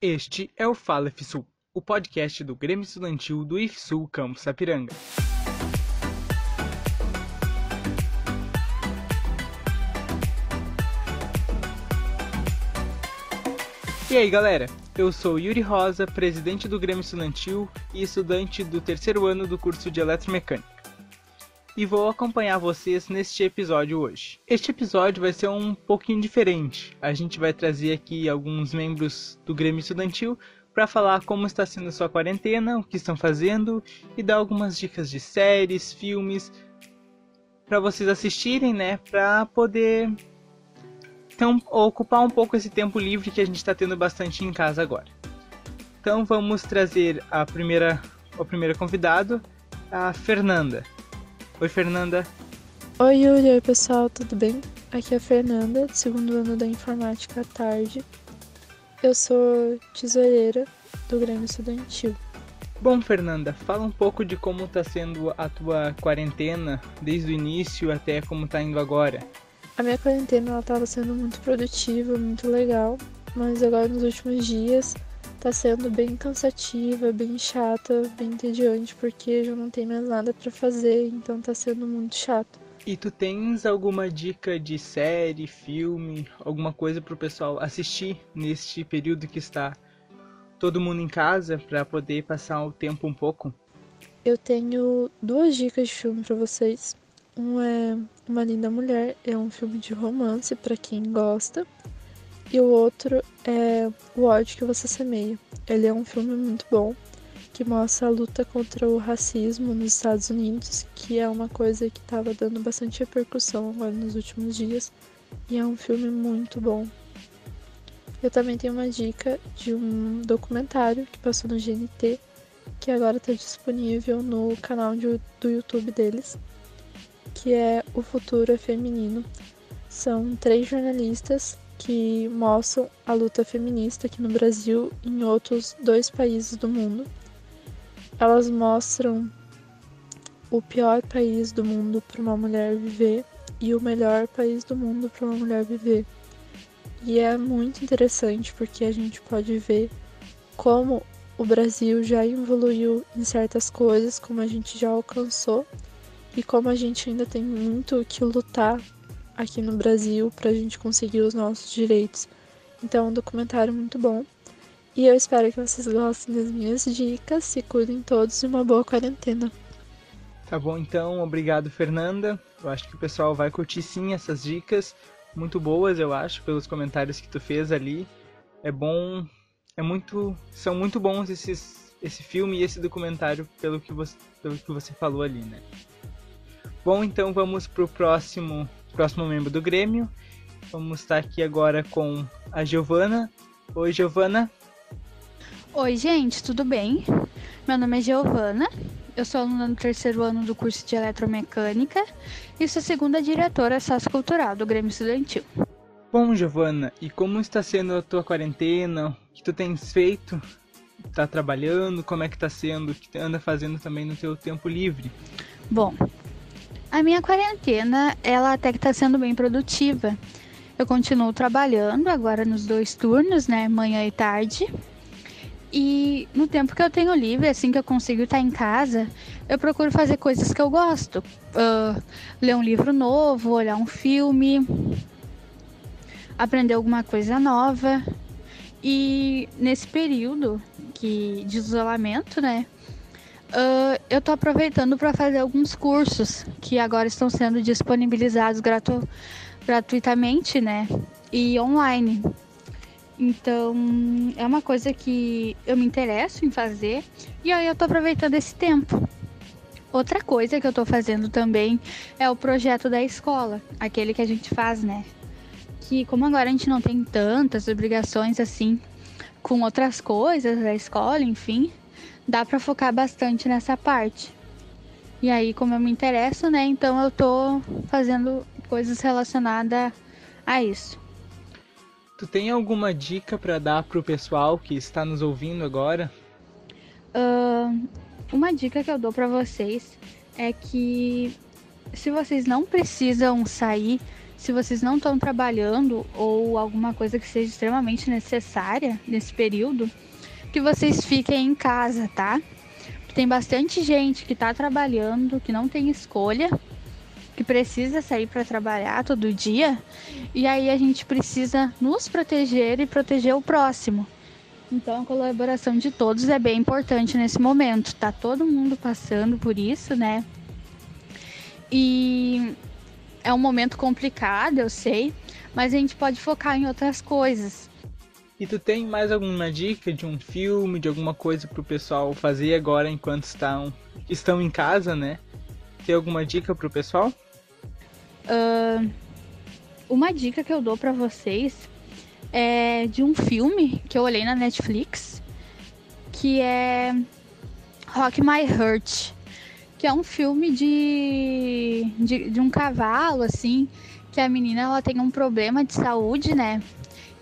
Este é o Fala IFSUL, o podcast do Grêmio Estudantil do IFSUL Campus Sapiranga. E aí galera, eu sou Yuri Rosa, presidente do Grêmio Estudantil e estudante do terceiro ano do curso de Eletromecânica e vou acompanhar vocês neste episódio hoje. Este episódio vai ser um pouquinho diferente. A gente vai trazer aqui alguns membros do Grêmio Estudantil para falar como está sendo a sua quarentena, o que estão fazendo e dar algumas dicas de séries, filmes para vocês assistirem, né, para poder então, ocupar um pouco esse tempo livre que a gente está tendo bastante em casa agora. Então vamos trazer a primeira, o primeiro convidado, a Fernanda. Oi, Fernanda. Oi, Yuri. Oi, pessoal, tudo bem? Aqui é a Fernanda, do segundo ano da Informática à tarde. Eu sou tesoureira do Grêmio Estudantil. Bom, Fernanda, fala um pouco de como está sendo a tua quarentena, desde o início até como está indo agora. A minha quarentena estava sendo muito produtiva, muito legal, mas agora nos últimos dias tá sendo bem cansativa, bem chata, bem entediante, porque já não tem mais nada para fazer, então tá sendo muito chato. E tu tens alguma dica de série, filme, alguma coisa pro pessoal assistir neste período que está todo mundo em casa para poder passar o tempo um pouco? Eu tenho duas dicas de filme para vocês. Um é Uma Linda Mulher, é um filme de romance para quem gosta. E o outro é O ódio que você semeia. Ele é um filme muito bom que mostra a luta contra o racismo nos Estados Unidos, que é uma coisa que estava dando bastante repercussão agora nos últimos dias, e é um filme muito bom. Eu também tenho uma dica de um documentário que passou no GNT, que agora está disponível no canal de, do YouTube deles, que é O Futuro é Feminino. São três jornalistas que mostram a luta feminista aqui no Brasil e em outros dois países do mundo. Elas mostram o pior país do mundo para uma mulher viver e o melhor país do mundo para uma mulher viver. E é muito interessante porque a gente pode ver como o Brasil já evoluiu em certas coisas, como a gente já alcançou e como a gente ainda tem muito que lutar aqui no Brasil para a gente conseguir os nossos direitos. Então, é um documentário muito bom. E eu espero que vocês gostem das minhas dicas. Se cuidem todos e uma boa quarentena. Tá bom, então. Obrigado, Fernanda. Eu acho que o pessoal vai curtir sim essas dicas. Muito boas, eu acho, pelos comentários que tu fez ali. É bom. É muito. São muito bons esses, esse filme e esse documentário pelo que você, pelo que você falou ali, né? Bom, então vamos pro próximo próximo membro do Grêmio. Vamos estar aqui agora com a Giovana. Oi, Giovana. Oi, gente, tudo bem? Meu nome é Giovana. Eu sou aluna do terceiro ano do curso de Eletromecânica e sou segunda diretora sociocultural do Grêmio Estudantil. Bom, Giovana, e como está sendo a tua quarentena? O que tu tens feito? Tá trabalhando? Como é que tá sendo? O que tu anda fazendo também no teu tempo livre? Bom, a minha quarentena, ela até que está sendo bem produtiva. Eu continuo trabalhando agora nos dois turnos, né, manhã e tarde. E no tempo que eu tenho livre, assim que eu consigo estar em casa, eu procuro fazer coisas que eu gosto. Uh, ler um livro novo, olhar um filme, aprender alguma coisa nova. E nesse período que, de isolamento, né, Uh, eu estou aproveitando para fazer alguns cursos que agora estão sendo disponibilizados gratu gratuitamente, né? E online. Então, é uma coisa que eu me interesso em fazer e aí eu estou aproveitando esse tempo. Outra coisa que eu estou fazendo também é o projeto da escola, aquele que a gente faz, né? Que como agora a gente não tem tantas obrigações assim com outras coisas da escola, enfim, dá para focar bastante nessa parte. E aí, como eu me interesso, né? Então eu tô fazendo coisas relacionadas a isso. Tu tem alguma dica para dar pro pessoal que está nos ouvindo agora? Uh, uma dica que eu dou para vocês é que se vocês não precisam sair se vocês não estão trabalhando ou alguma coisa que seja extremamente necessária nesse período, que vocês fiquem em casa, tá? Tem bastante gente que está trabalhando, que não tem escolha, que precisa sair para trabalhar todo dia, e aí a gente precisa nos proteger e proteger o próximo. Então a colaboração de todos é bem importante nesse momento. Tá todo mundo passando por isso, né? E é um momento complicado, eu sei, mas a gente pode focar em outras coisas. E tu tem mais alguma dica de um filme, de alguma coisa pro pessoal fazer agora enquanto estão, estão em casa, né? Tem alguma dica pro pessoal? Uh, uma dica que eu dou para vocês é de um filme que eu olhei na Netflix, que é Rock My Heart que é um filme de, de, de um cavalo, assim, que a menina ela tem um problema de saúde, né?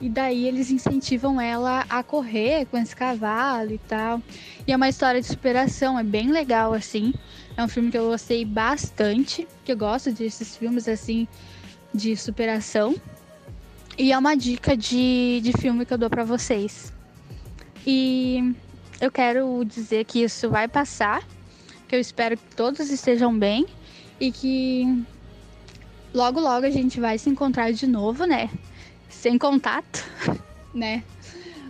E daí eles incentivam ela a correr com esse cavalo e tal. E é uma história de superação, é bem legal assim. É um filme que eu gostei bastante, que eu gosto desses filmes assim de superação. E é uma dica de, de filme que eu dou para vocês. E eu quero dizer que isso vai passar que eu espero que todos estejam bem e que logo logo a gente vai se encontrar de novo, né? Sem contato, né?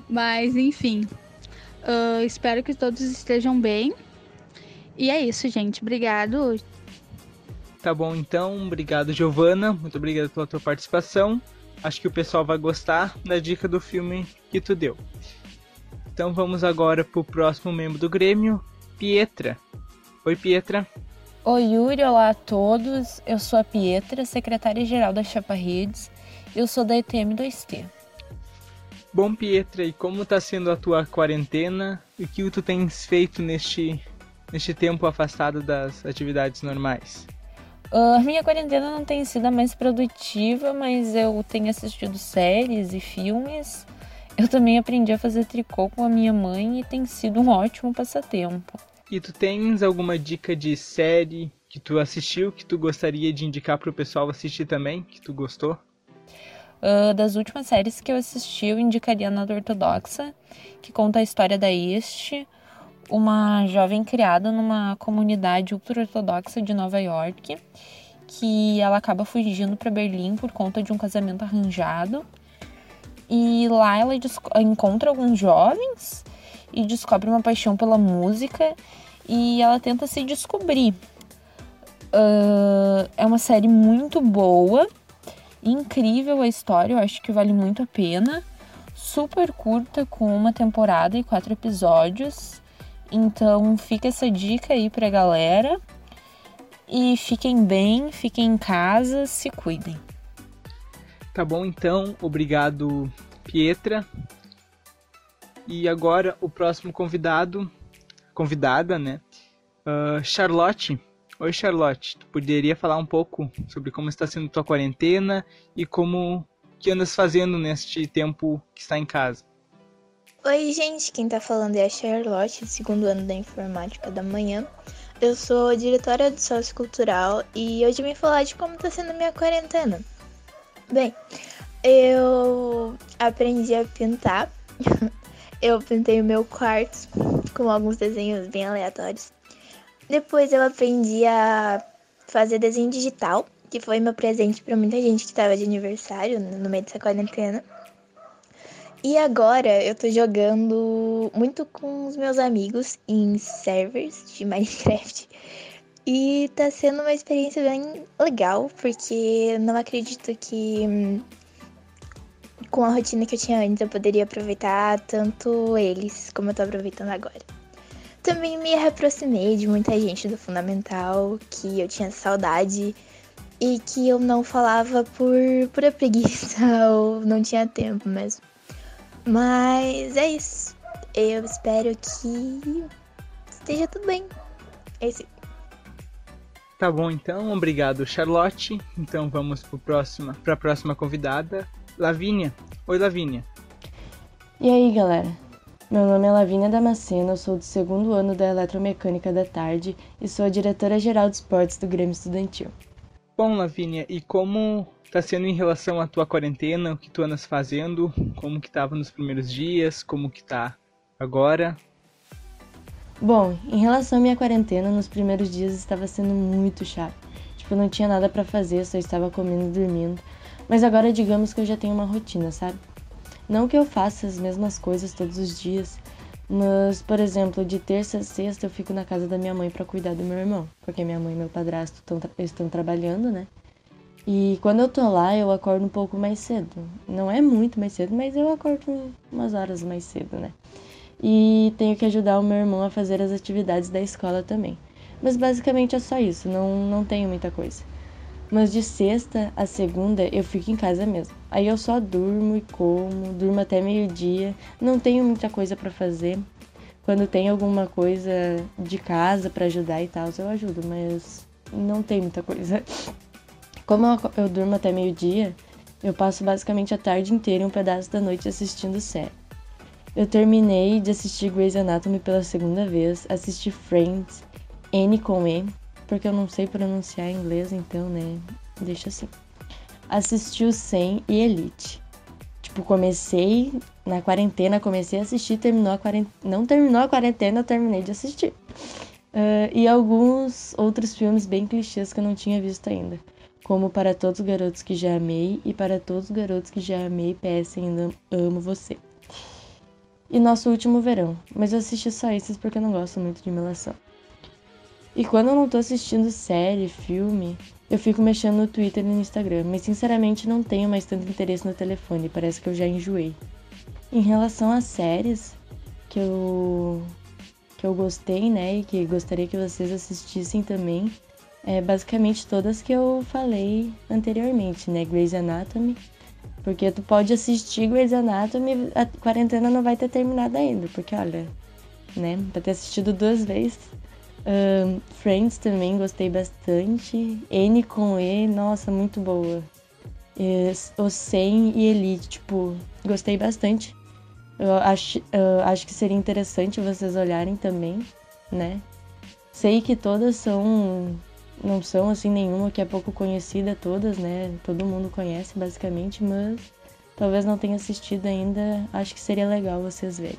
Mas enfim, uh, espero que todos estejam bem. E é isso, gente. Obrigado. Tá bom, então. Obrigado, Giovana. Muito obrigado pela tua participação. Acho que o pessoal vai gostar da dica do filme que tu deu. Então vamos agora pro próximo membro do Grêmio, Pietra. Oi, Pietra. Oi, Yuri. Olá a todos. Eu sou a Pietra, secretária-geral da Chapa Redes. Eu sou da ETM2T. Bom, Pietra, e como está sendo a tua quarentena? E o que tu tens feito neste, neste tempo afastado das atividades normais? A uh, minha quarentena não tem sido a mais produtiva, mas eu tenho assistido séries e filmes. Eu também aprendi a fazer tricô com a minha mãe e tem sido um ótimo passatempo. E tu tens alguma dica de série que tu assistiu, que tu gostaria de indicar pro pessoal assistir também, que tu gostou? Uh, das últimas séries que eu assisti, eu indicaria Nada Ortodoxa, que conta a história da Este, uma jovem criada numa comunidade ultra-ortodoxa de Nova York, que ela acaba fugindo para Berlim por conta de um casamento arranjado. E lá ela encontra alguns jovens e descobre uma paixão pela música e ela tenta se descobrir. Uh, é uma série muito boa, incrível a história, eu acho que vale muito a pena. Super curta, com uma temporada e quatro episódios. Então fica essa dica aí pra galera. E fiquem bem, fiquem em casa, se cuidem. Tá bom então, obrigado Pietra e agora o próximo convidado, convidada, né? Uh, Charlotte. Oi, Charlotte. Tu poderia falar um pouco sobre como está sendo tua quarentena e como que andas fazendo neste tempo que está em casa? Oi, gente. Quem tá falando é a Charlotte, do segundo ano da Informática da Manhã. Eu sou diretora de Sociocultural e hoje vim falar de como tá sendo minha quarentena. Bem, eu aprendi a pintar eu pintei o meu quarto com alguns desenhos bem aleatórios. Depois eu aprendi a fazer desenho digital, que foi meu presente para muita gente que estava de aniversário no meio dessa quarentena. E agora eu tô jogando muito com os meus amigos em servers de Minecraft. E tá sendo uma experiência bem legal, porque não acredito que hum, com a rotina que eu tinha antes, eu poderia aproveitar tanto eles como eu tô aproveitando agora. Também me reaproximei de muita gente do fundamental que eu tinha saudade e que eu não falava por pura preguiça ou não tinha tempo mesmo. Mas é isso. Eu espero que esteja tudo bem. É isso. Tá bom então, obrigado Charlotte. Então vamos para próxima, a próxima convidada, Lavínia. Oi, Lavínia. E aí, galera? Meu nome é Lavínia Damasceno, eu sou do segundo ano da Eletromecânica da Tarde e sou a diretora-geral de esportes do Grêmio Estudantil. Bom, Lavínia, e como tá sendo em relação à tua quarentena, o que tu andas fazendo, como que tava nos primeiros dias, como que tá agora? Bom, em relação à minha quarentena, nos primeiros dias estava sendo muito chato. Tipo, não tinha nada para fazer, só estava comendo e dormindo. Mas agora digamos que eu já tenho uma rotina, sabe? Não que eu faça as mesmas coisas todos os dias, mas, por exemplo, de terça a sexta eu fico na casa da minha mãe para cuidar do meu irmão, porque minha mãe e meu padrasto tão, estão trabalhando, né? E quando eu tô lá, eu acordo um pouco mais cedo. Não é muito mais cedo, mas eu acordo umas horas mais cedo, né? E tenho que ajudar o meu irmão a fazer as atividades da escola também. Mas basicamente é só isso, não, não tenho muita coisa. Mas de sexta a segunda eu fico em casa mesmo. Aí eu só durmo e como, durmo até meio-dia, não tenho muita coisa para fazer. Quando tem alguma coisa de casa para ajudar e tal, eu ajudo, mas não tem muita coisa. Como eu, eu durmo até meio-dia, eu passo basicamente a tarde inteira e um pedaço da noite assistindo série. Eu terminei de assistir Grey's Anatomy pela segunda vez, assisti Friends, N com E, porque eu não sei pronunciar inglês, então, né, deixa assim. Assisti o 100 e Elite. Tipo, comecei na quarentena, comecei a assistir, terminou a quarentena, não terminou a quarentena, eu terminei de assistir. Uh, e alguns outros filmes bem clichês que eu não tinha visto ainda. Como Para Todos os Garotos que Já Amei e Para Todos os Garotos que Já Amei, PS Ainda Amo Você e Nosso Último Verão, mas eu assisti só esses porque eu não gosto muito de melação. E quando eu não tô assistindo série, filme, eu fico mexendo no Twitter e no Instagram, mas sinceramente não tenho mais tanto interesse no telefone, parece que eu já enjoei. Em relação às séries que eu que eu gostei, né, e que gostaria que vocês assistissem também, é basicamente todas que eu falei anteriormente, né, Grey's Anatomy, porque tu pode assistir Grey's Anatomy, a quarentena não vai ter terminado ainda. Porque, olha, né? Pra ter assistido duas vezes. Um, Friends também gostei bastante. N com E, nossa, muito boa. O 100 e Elite, tipo, gostei bastante. Eu acho, acho que seria interessante vocês olharem também, né? Sei que todas são não são assim nenhuma que é pouco conhecida todas, né? Todo mundo conhece basicamente, mas talvez não tenha assistido ainda. Acho que seria legal vocês verem.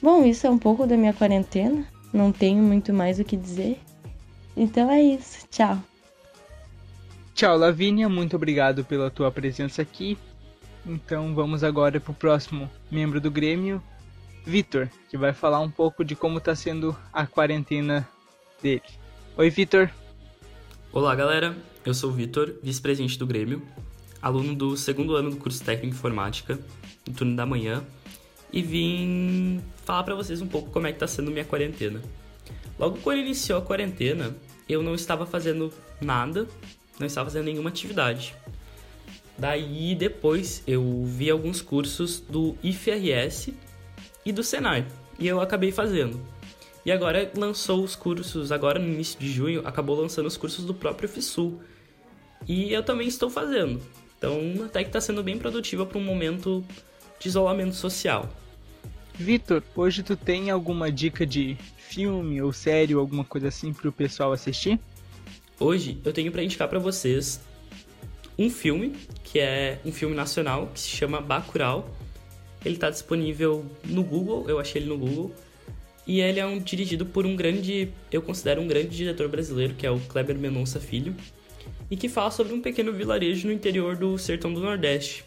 Bom, isso é um pouco da minha quarentena. Não tenho muito mais o que dizer. Então é isso. Tchau. Tchau, Lavínia. Muito obrigado pela tua presença aqui. Então vamos agora para o próximo membro do Grêmio, Vitor, que vai falar um pouco de como está sendo a quarentena dele. Oi, Vitor. Olá, galera. Eu sou o Vitor, vice-presidente do Grêmio, aluno do segundo ano do curso técnico de informática, no turno da manhã, e vim falar para vocês um pouco como é que tá sendo minha quarentena. Logo quando iniciou a quarentena, eu não estava fazendo nada, não estava fazendo nenhuma atividade. Daí depois eu vi alguns cursos do IFRS e do Senai, e eu acabei fazendo. E agora lançou os cursos, agora no início de junho, acabou lançando os cursos do próprio FISUL. E eu também estou fazendo. Então, até que está sendo bem produtiva para um momento de isolamento social. Vitor, hoje tu tem alguma dica de filme ou série ou alguma coisa assim para o pessoal assistir? Hoje eu tenho para indicar para vocês um filme, que é um filme nacional, que se chama Bacurau. Ele está disponível no Google, eu achei ele no Google. E ele é um, dirigido por um grande, eu considero um grande diretor brasileiro, que é o Kleber Mendonça Filho, e que fala sobre um pequeno vilarejo no interior do sertão do Nordeste.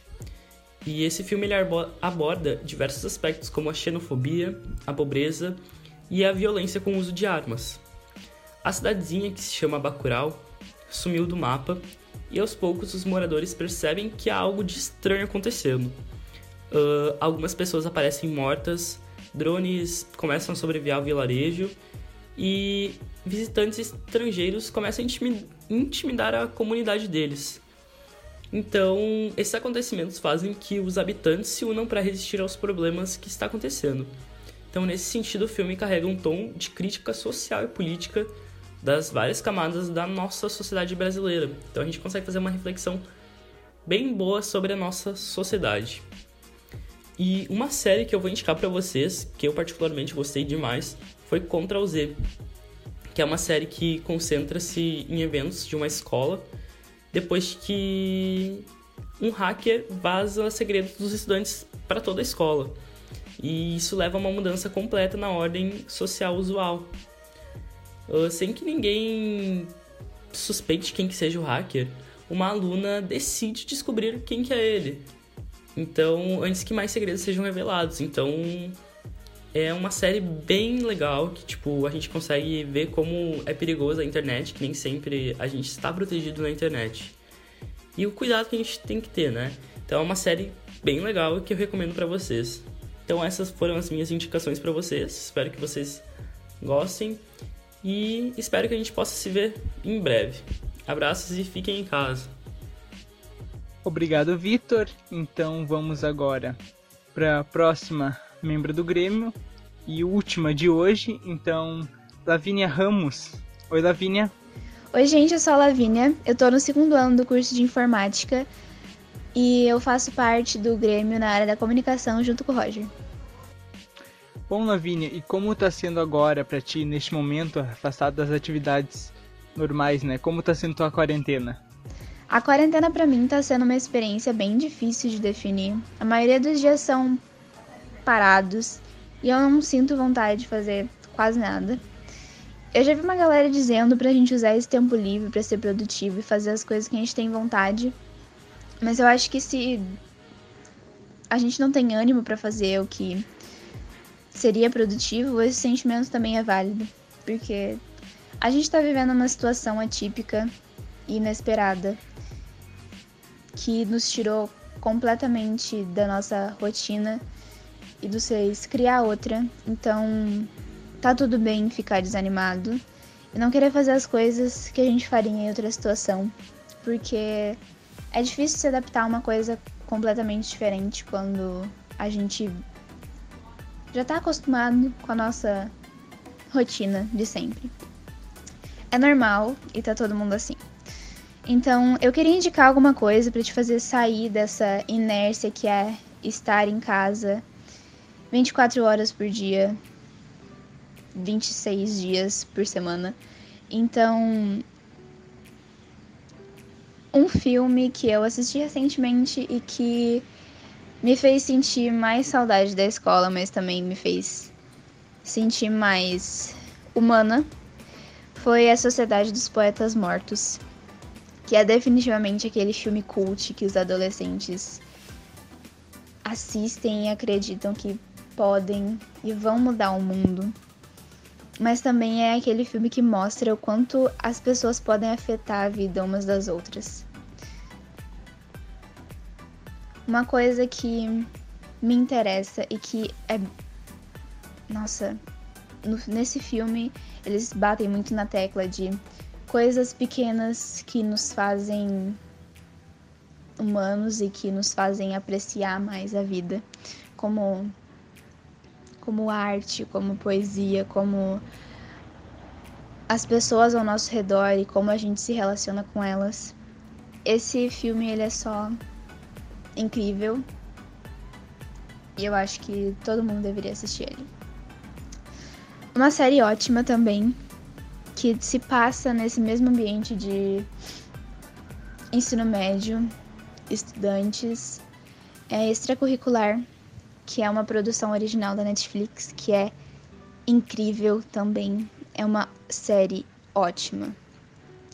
E esse filme ele aborda diversos aspectos como a xenofobia, a pobreza e a violência com o uso de armas. A cidadezinha que se chama Bacurau sumiu do mapa e aos poucos os moradores percebem que há algo de estranho acontecendo. Uh, algumas pessoas aparecem mortas, drones começam a sobreviver ao vilarejo e visitantes estrangeiros começam a intimidar a comunidade deles. Então, esses acontecimentos fazem que os habitantes se unam para resistir aos problemas que está acontecendo. Então, nesse sentido, o filme carrega um tom de crítica social e política das várias camadas da nossa sociedade brasileira. Então, a gente consegue fazer uma reflexão bem boa sobre a nossa sociedade. E uma série que eu vou indicar para vocês, que eu particularmente gostei demais, foi Contra o Z, que é uma série que concentra-se em eventos de uma escola depois que um hacker vaza segredos dos estudantes para toda a escola. E isso leva a uma mudança completa na ordem social usual. Uh, sem que ninguém suspeite quem que seja o hacker, uma aluna decide descobrir quem que é ele. Então, antes que mais segredos sejam revelados. Então, é uma série bem legal que, tipo, a gente consegue ver como é perigoso a internet, que nem sempre a gente está protegido na internet. E o cuidado que a gente tem que ter, né? Então é uma série bem legal que eu recomendo para vocês. Então essas foram as minhas indicações para vocês. Espero que vocês gostem e espero que a gente possa se ver em breve. Abraços e fiquem em casa. Obrigado, Vitor. Então vamos agora para a próxima membro do Grêmio e última de hoje. Então, Lavínia Ramos. Oi, Lavínia. Oi, gente, eu sou a Lavínia. Eu tô no segundo ano do curso de informática e eu faço parte do Grêmio na área da comunicação junto com o Roger. Bom, Lavínia, e como tá sendo agora para ti neste momento afastado das atividades normais, né? Como tá sendo tua quarentena? A quarentena para mim tá sendo uma experiência bem difícil de definir. A maioria dos dias são parados e eu não sinto vontade de fazer quase nada. Eu já vi uma galera dizendo pra gente usar esse tempo livre para ser produtivo e fazer as coisas que a gente tem vontade. Mas eu acho que se a gente não tem ânimo para fazer o que seria produtivo, esse sentimento também é válido, porque a gente tá vivendo uma situação atípica e inesperada que nos tirou completamente da nossa rotina e do criar outra. Então, tá tudo bem ficar desanimado e não querer fazer as coisas que a gente faria em outra situação, porque é difícil se adaptar a uma coisa completamente diferente quando a gente já tá acostumado com a nossa rotina de sempre. É normal e tá todo mundo assim. Então, eu queria indicar alguma coisa para te fazer sair dessa inércia que é estar em casa 24 horas por dia, 26 dias por semana. Então, um filme que eu assisti recentemente e que me fez sentir mais saudade da escola, mas também me fez sentir mais humana, foi A Sociedade dos Poetas Mortos que é definitivamente aquele filme cult que os adolescentes assistem e acreditam que podem e vão mudar o mundo. Mas também é aquele filme que mostra o quanto as pessoas podem afetar a vida umas das outras. Uma coisa que me interessa e que é. Nossa, no, nesse filme eles batem muito na tecla de coisas pequenas que nos fazem humanos e que nos fazem apreciar mais a vida, como como arte, como poesia, como as pessoas ao nosso redor e como a gente se relaciona com elas. Esse filme ele é só incrível. E eu acho que todo mundo deveria assistir ele. Uma série ótima também que se passa nesse mesmo ambiente de ensino médio, estudantes, é extracurricular, que é uma produção original da Netflix, que é incrível também. É uma série ótima.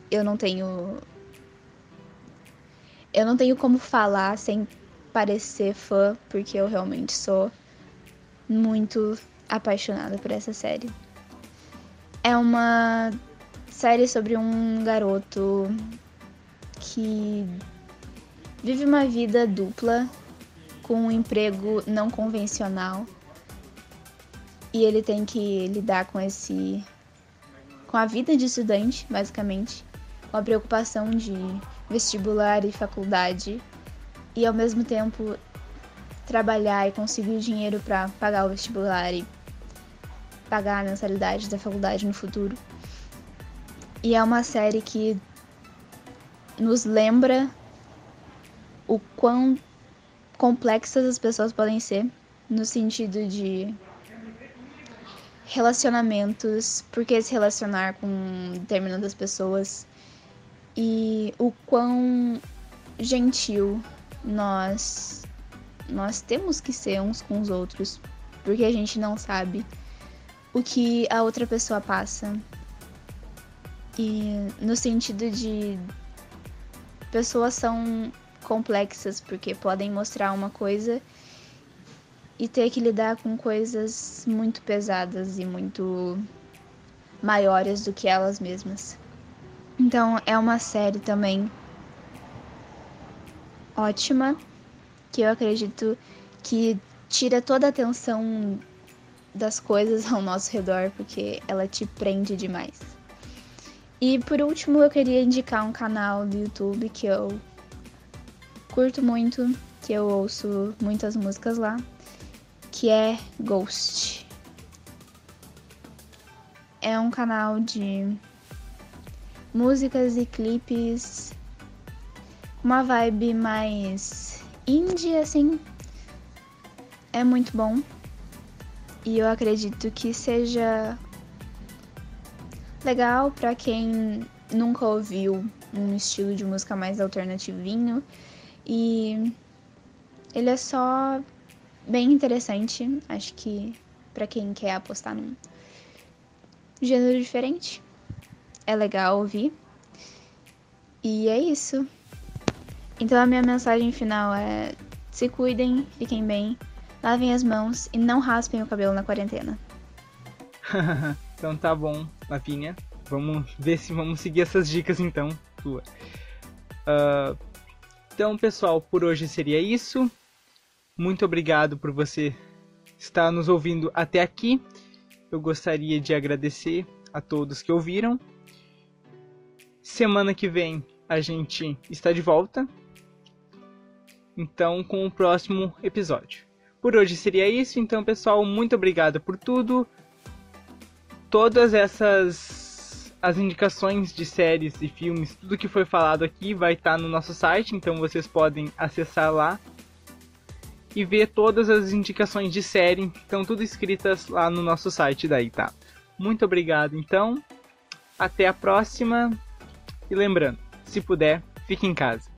Eu não tenho eu não tenho como falar sem parecer fã, porque eu realmente sou muito apaixonada por essa série. É uma série sobre um garoto que vive uma vida dupla com um emprego não convencional. E ele tem que lidar com esse com a vida de estudante, basicamente, com a preocupação de vestibular e faculdade. E ao mesmo tempo trabalhar e conseguir dinheiro para pagar o vestibular e pagar a mensalidade da faculdade no futuro. E é uma série que nos lembra o quão complexas as pessoas podem ser, no sentido de relacionamentos, por que se relacionar com determinadas pessoas e o quão gentil nós nós temos que ser uns com os outros, porque a gente não sabe o que a outra pessoa passa. E no sentido de pessoas são complexas porque podem mostrar uma coisa e ter que lidar com coisas muito pesadas e muito maiores do que elas mesmas. Então é uma série também ótima que eu acredito que tira toda a atenção das coisas ao nosso redor porque ela te prende demais. E por último, eu queria indicar um canal do YouTube que eu curto muito, que eu ouço muitas músicas lá, que é Ghost. É um canal de músicas e clipes, uma vibe mais indie assim. É muito bom. E eu acredito que seja legal para quem nunca ouviu um estilo de música mais alternativinho e ele é só bem interessante, acho que para quem quer apostar num gênero diferente, é legal ouvir. E é isso. Então a minha mensagem final é: se cuidem, fiquem bem, lavem as mãos e não raspem o cabelo na quarentena. então tá bom, Lavínia. Vamos ver se vamos seguir essas dicas então, tua. Uh, então, pessoal, por hoje seria isso. Muito obrigado por você estar nos ouvindo até aqui. Eu gostaria de agradecer a todos que ouviram. Semana que vem a gente está de volta. Então, com o próximo episódio. Por hoje seria isso. Então, pessoal, muito obrigado por tudo. Todas essas as indicações de séries e filmes, tudo que foi falado aqui vai estar tá no nosso site, então vocês podem acessar lá e ver todas as indicações de série, estão tudo escritas lá no nosso site daí, tá? Muito obrigado, então. Até a próxima. E lembrando, se puder, fique em casa.